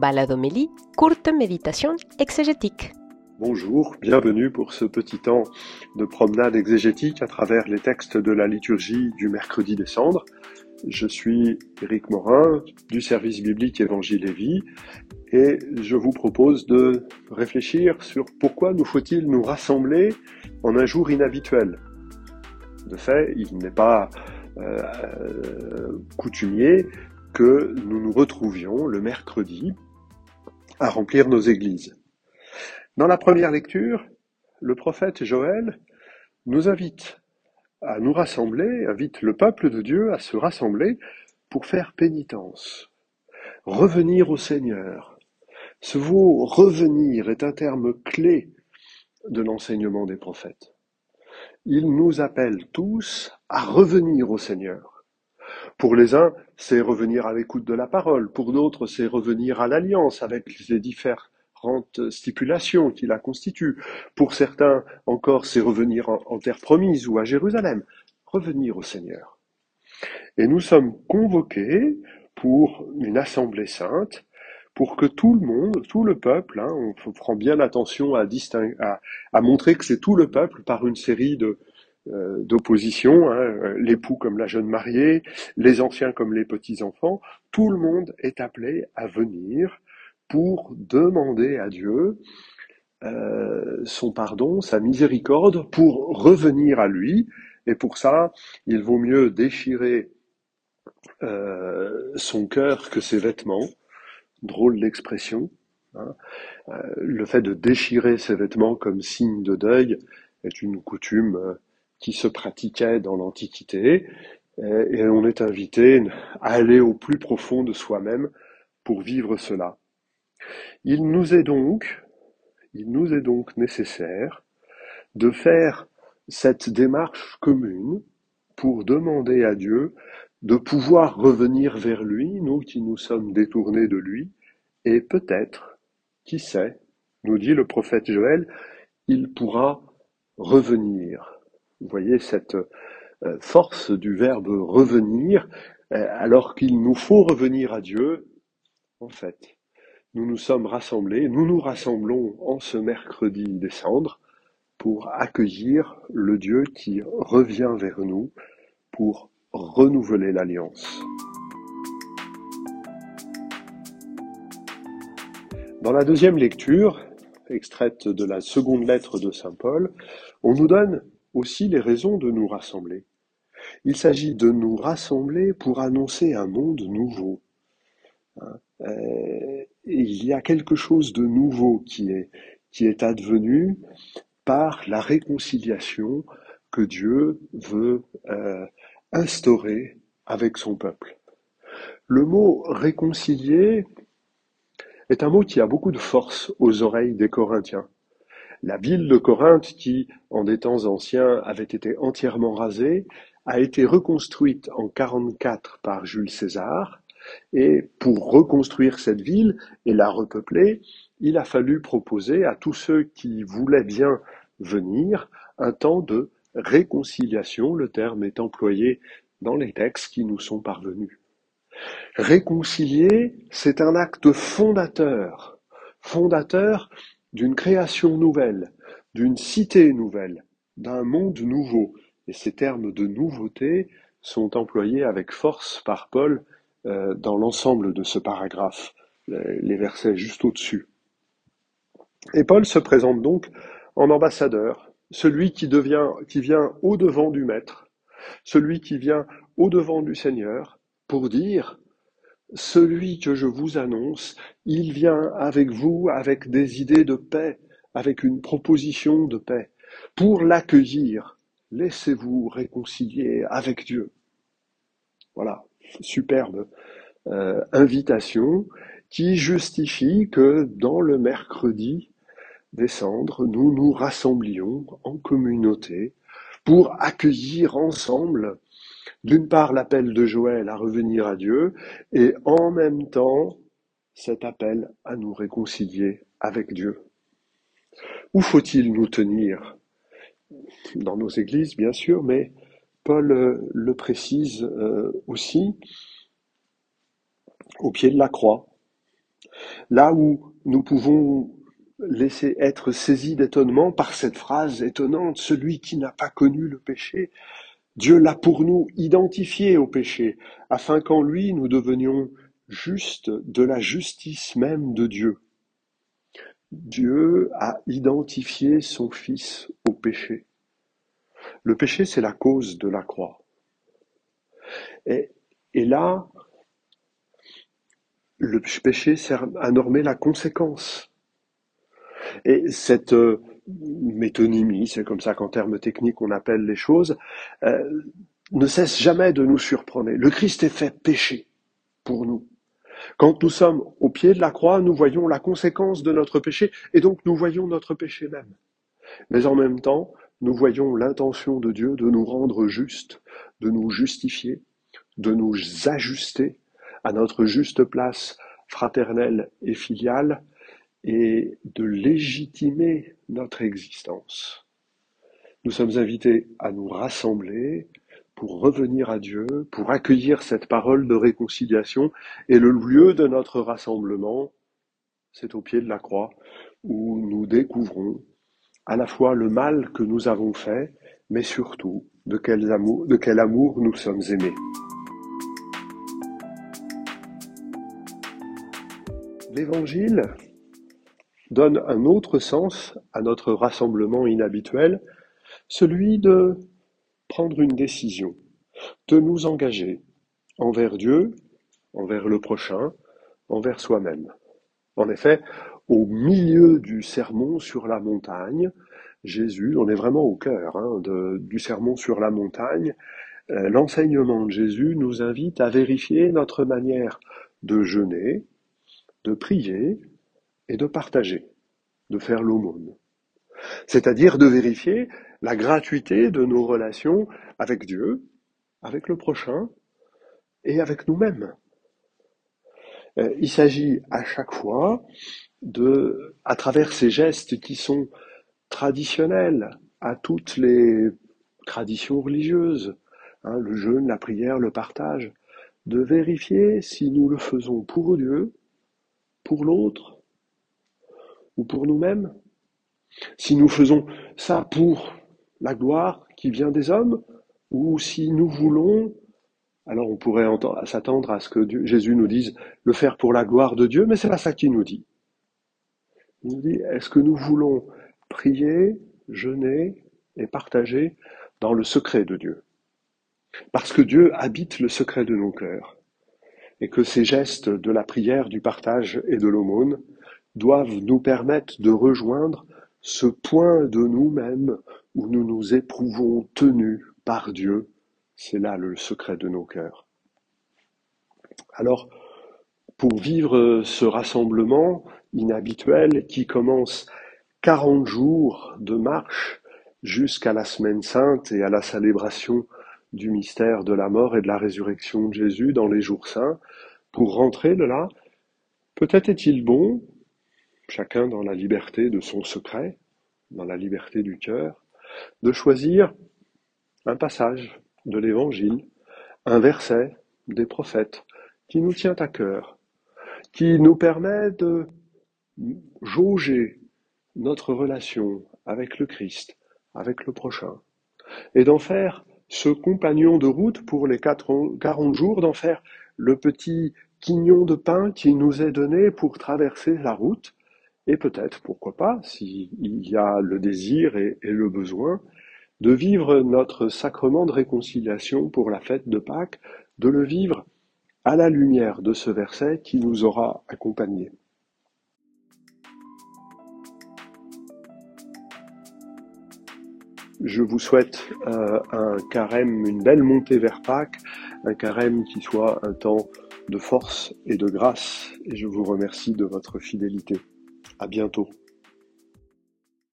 Baladomélie, courte méditation exégétique. Bonjour, bienvenue pour ce petit temps de promenade exégétique à travers les textes de la liturgie du mercredi décembre. Je suis Éric Morin du service biblique Évangile et Vie et je vous propose de réfléchir sur pourquoi nous faut-il nous rassembler en un jour inhabituel. De fait, il n'est pas euh, coutumier que nous nous retrouvions le mercredi à remplir nos églises. Dans la première lecture, le prophète Joël nous invite à nous rassembler, invite le peuple de Dieu à se rassembler pour faire pénitence, revenir au Seigneur. Ce mot revenir est un terme clé de l'enseignement des prophètes. Il nous appelle tous à revenir au Seigneur. Pour les uns, c'est revenir à l'écoute de la parole. Pour d'autres, c'est revenir à l'alliance avec les différentes stipulations qui la constituent. Pour certains, encore, c'est revenir en, terre promise ou à Jérusalem. Revenir au Seigneur. Et nous sommes convoqués pour une assemblée sainte, pour que tout le monde, tout le peuple, hein, on prend bien attention à, à montrer que c'est tout le peuple par une série de, d'opposition, hein, euh, l'époux comme la jeune mariée, les anciens comme les petits-enfants, tout le monde est appelé à venir pour demander à Dieu euh, son pardon, sa miséricorde, pour revenir à lui. Et pour ça, il vaut mieux déchirer son cœur que ses vêtements. Drôle d'expression. Hein. le fait de déchirer ses vêtements comme signe de deuil est une coutume qui se pratiquait dans l'Antiquité, et on est invité à aller au plus profond de soi-même pour vivre cela. Il nous est donc, il nous est donc nécessaire de faire cette démarche commune pour demander à Dieu de pouvoir revenir vers lui, nous qui nous sommes détournés de lui, et peut-être, qui sait, nous dit le prophète Joël, il pourra revenir vous voyez cette euh, force du verbe revenir, euh, alors qu'il nous faut revenir à Dieu, en fait. Nous nous sommes rassemblés, nous nous rassemblons en ce mercredi décembre pour accueillir le Dieu qui revient vers nous pour renouveler l'alliance. Dans la deuxième lecture, extraite de la seconde lettre de Saint Paul, on nous donne aussi les raisons de nous rassembler. Il s'agit de nous rassembler pour annoncer un monde nouveau. Hein, euh, il y a quelque chose de nouveau qui est, qui est advenu par la réconciliation que Dieu veut euh, instaurer avec son peuple. Le mot réconcilier est un mot qui a beaucoup de force aux oreilles des Corinthiens. La ville de Corinthe, qui, en des temps anciens, avait été entièrement rasée, a été reconstruite en 44 par Jules César, et pour reconstruire cette ville et la repeupler, il a fallu proposer à tous ceux qui voulaient bien venir un temps de réconciliation, le terme est employé dans les textes qui nous sont parvenus. Réconcilier, c'est un acte fondateur, fondateur d'une création nouvelle, d'une cité nouvelle, d'un monde nouveau. Et ces termes de nouveauté sont employés avec force par Paul euh, dans l'ensemble de ce paragraphe, les versets juste au-dessus. Et Paul se présente donc en ambassadeur, celui qui vient au-devant du Maître, celui qui vient au-devant du Seigneur pour dire celui que je vous annonce, il vient avec vous avec des idées de paix, avec une proposition de paix. Pour l'accueillir, laissez-vous réconcilier avec Dieu. Voilà, superbe euh, invitation qui justifie que dans le mercredi des cendres, nous nous rassemblions en communauté pour accueillir ensemble d'une part l'appel de Joël à revenir à Dieu, et en même temps cet appel à nous réconcilier avec Dieu. Où faut-il nous tenir? Dans nos églises, bien sûr, mais Paul euh, le précise euh, aussi au pied de la croix, Là où nous pouvons laisser être saisis d'étonnement par cette phrase étonnante, celui qui n'a pas connu le péché, Dieu l'a pour nous identifié au péché, afin qu'en lui nous devenions justes de la justice même de Dieu. Dieu a identifié son Fils au péché. Le péché, c'est la cause de la croix. Et, et là, le péché sert à normer la conséquence. Et cette euh, métonymie, c'est comme ça qu'en termes techniques on appelle les choses, euh, ne cesse jamais de nous surprendre. Le Christ est fait péché pour nous. Quand nous sommes au pied de la croix, nous voyons la conséquence de notre péché et donc nous voyons notre péché même. Mais en même temps, nous voyons l'intention de Dieu de nous rendre justes, de nous justifier, de nous ajuster à notre juste place fraternelle et filiale et de légitimer notre existence. Nous sommes invités à nous rassembler pour revenir à Dieu, pour accueillir cette parole de réconciliation, et le lieu de notre rassemblement, c'est au pied de la croix, où nous découvrons à la fois le mal que nous avons fait, mais surtout de quel amour, nous sommes aimés. L'Évangile donne un autre sens à notre rassemblement inhabituel, celui de prendre une décision, de nous engager envers Dieu, envers le prochain, envers soi-même. En effet, au milieu du sermon sur la montagne, Jésus, on est vraiment au cœur hein, du sermon sur la montagne, euh, l'enseignement de Jésus nous invite à vérifier notre manière de jeûner, de prier et de partager, de faire l'aumône. C'est-à-dire de vérifier la gratuité de nos relations avec Dieu, avec le prochain et avec nous-mêmes. Euh, il s'agit à chaque fois de, à travers ces gestes qui sont traditionnels à toutes les traditions religieuses, hein, le jeûne, la prière, le partage, de vérifier si nous le faisons pour Dieu pour l'autre ou pour nous-mêmes Si nous faisons ça pour la gloire qui vient des hommes ou si nous voulons, alors on pourrait s'attendre à ce que Jésus nous dise le faire pour la gloire de Dieu, mais c'est pas ça qu'il nous dit. Il nous dit, est-ce que nous voulons prier, jeûner et partager dans le secret de Dieu? Parce que Dieu habite le secret de nos cœurs et que ces gestes de la prière, du partage et de l'aumône doivent nous permettre de rejoindre ce point de nous-mêmes où nous nous éprouvons tenus par Dieu. C'est là le secret de nos cœurs. Alors, pour vivre ce rassemblement inhabituel qui commence 40 jours de marche jusqu'à la semaine sainte et à la célébration du mystère de la mort et de la résurrection de Jésus dans les jours saints, pour rentrer de là, peut-être est-il bon, chacun dans la liberté de son secret, dans la liberté du cœur, de choisir un passage de l'Évangile, un verset des prophètes qui nous tient à cœur, qui nous permet de jauger notre relation avec le Christ, avec le prochain, et d'en faire ce compagnon de route pour les 40 jours, d'en faire le petit quignon de pain qui nous est donné pour traverser la route, et peut-être, pourquoi pas, s'il y a le désir et, le besoin, de vivre notre sacrement de réconciliation pour la fête de Pâques, de le vivre à la lumière de ce verset qui nous aura accompagnés. Je vous souhaite euh, un carême, une belle montée vers Pâques, un carême qui soit un temps de force et de grâce, et je vous remercie de votre fidélité. À bientôt.